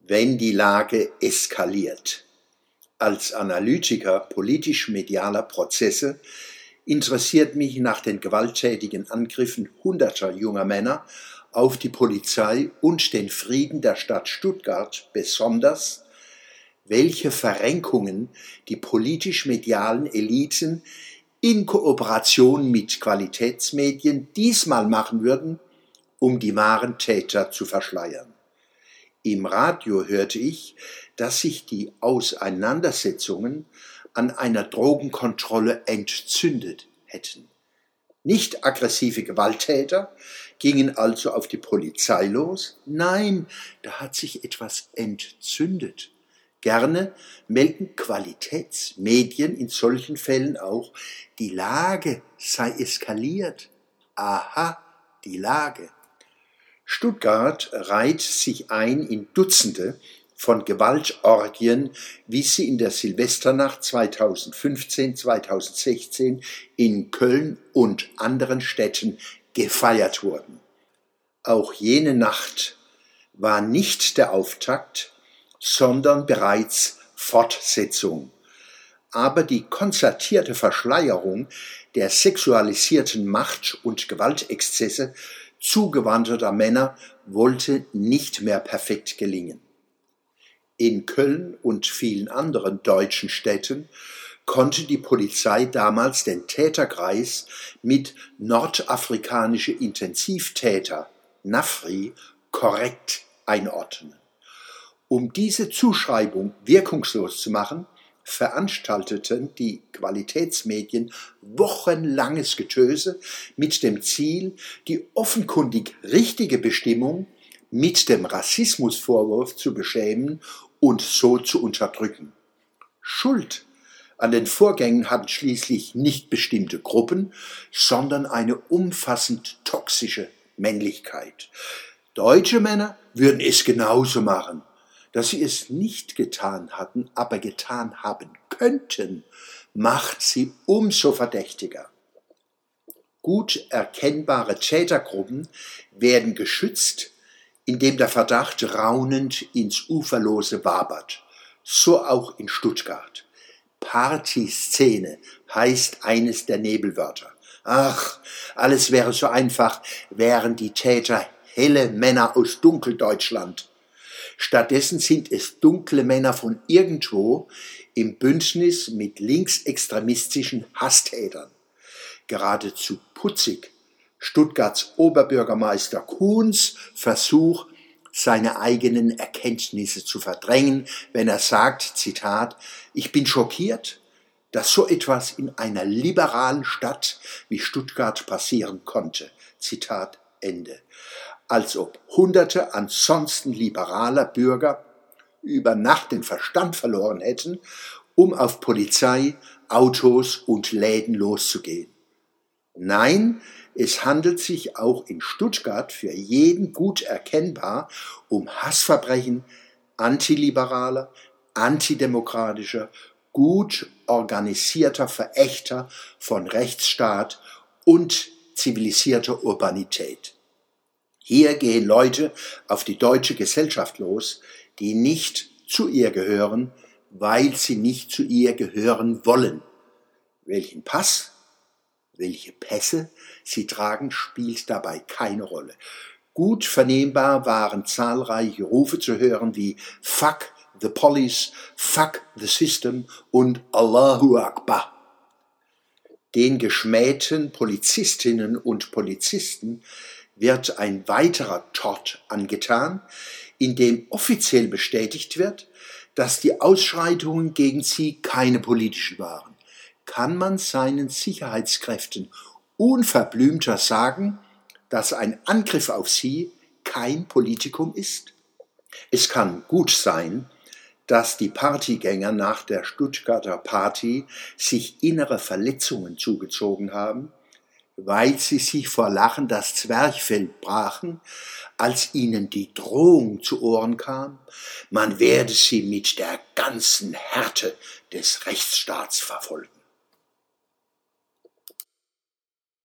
wenn die Lage eskaliert. Als Analytiker politisch-medialer Prozesse interessiert mich nach den gewalttätigen Angriffen hunderter junger Männer auf die Polizei und den Frieden der Stadt Stuttgart besonders, welche Verrenkungen die politisch-medialen Eliten in Kooperation mit Qualitätsmedien diesmal machen würden, um die wahren Täter zu verschleiern. Im Radio hörte ich, dass sich die Auseinandersetzungen an einer Drogenkontrolle entzündet hätten. Nicht aggressive Gewalttäter gingen also auf die Polizei los. Nein, da hat sich etwas entzündet. Gerne melden Qualitätsmedien in solchen Fällen auch, die Lage sei eskaliert. Aha, die Lage. Stuttgart reiht sich ein in Dutzende von Gewaltorgien, wie sie in der Silvesternacht 2015, 2016 in Köln und anderen Städten gefeiert wurden. Auch jene Nacht war nicht der Auftakt, sondern bereits Fortsetzung. Aber die konzertierte Verschleierung der sexualisierten Macht- und Gewaltexzesse zugewanderter Männer wollte nicht mehr perfekt gelingen. In Köln und vielen anderen deutschen Städten konnte die Polizei damals den Täterkreis mit nordafrikanische Intensivtäter NAFRI korrekt einordnen. Um diese Zuschreibung wirkungslos zu machen, veranstalteten die Qualitätsmedien wochenlanges Getöse mit dem Ziel, die offenkundig richtige Bestimmung mit dem Rassismusvorwurf zu beschämen und so zu unterdrücken. Schuld an den Vorgängen hatten schließlich nicht bestimmte Gruppen, sondern eine umfassend toxische Männlichkeit. Deutsche Männer würden es genauso machen dass sie es nicht getan hatten, aber getan haben könnten, macht sie umso verdächtiger. Gut erkennbare Tätergruppen werden geschützt, indem der Verdacht raunend ins Uferlose wabert. So auch in Stuttgart. Partyszene heißt eines der Nebelwörter. Ach, alles wäre so einfach, wären die Täter helle Männer aus Dunkeldeutschland. Stattdessen sind es dunkle Männer von irgendwo im Bündnis mit linksextremistischen Hasstätern. Geradezu putzig Stuttgarts Oberbürgermeister Kuhns Versuch, seine eigenen Erkenntnisse zu verdrängen, wenn er sagt, Zitat, ich bin schockiert, dass so etwas in einer liberalen Stadt wie Stuttgart passieren konnte. Zitat Ende als ob Hunderte ansonsten liberaler Bürger über Nacht den Verstand verloren hätten, um auf Polizei, Autos und Läden loszugehen. Nein, es handelt sich auch in Stuttgart für jeden gut erkennbar um Hassverbrechen antiliberaler, antidemokratischer, gut organisierter Verächter von Rechtsstaat und zivilisierter Urbanität. Hier gehen Leute auf die deutsche Gesellschaft los, die nicht zu ihr gehören, weil sie nicht zu ihr gehören wollen. Welchen Pass, welche Pässe sie tragen, spielt dabei keine Rolle. Gut vernehmbar waren zahlreiche Rufe zu hören wie Fuck the Police, Fuck the System und Allahu Akbar. Den geschmähten Polizistinnen und Polizisten wird ein weiterer Tort angetan, in dem offiziell bestätigt wird, dass die Ausschreitungen gegen sie keine politischen waren. Kann man seinen Sicherheitskräften unverblümter sagen, dass ein Angriff auf sie kein Politikum ist? Es kann gut sein, dass die Partygänger nach der Stuttgarter Party sich innere Verletzungen zugezogen haben, weil sie sich vor Lachen das Zwerchfell brachen, als ihnen die Drohung zu Ohren kam, man werde sie mit der ganzen Härte des Rechtsstaats verfolgen.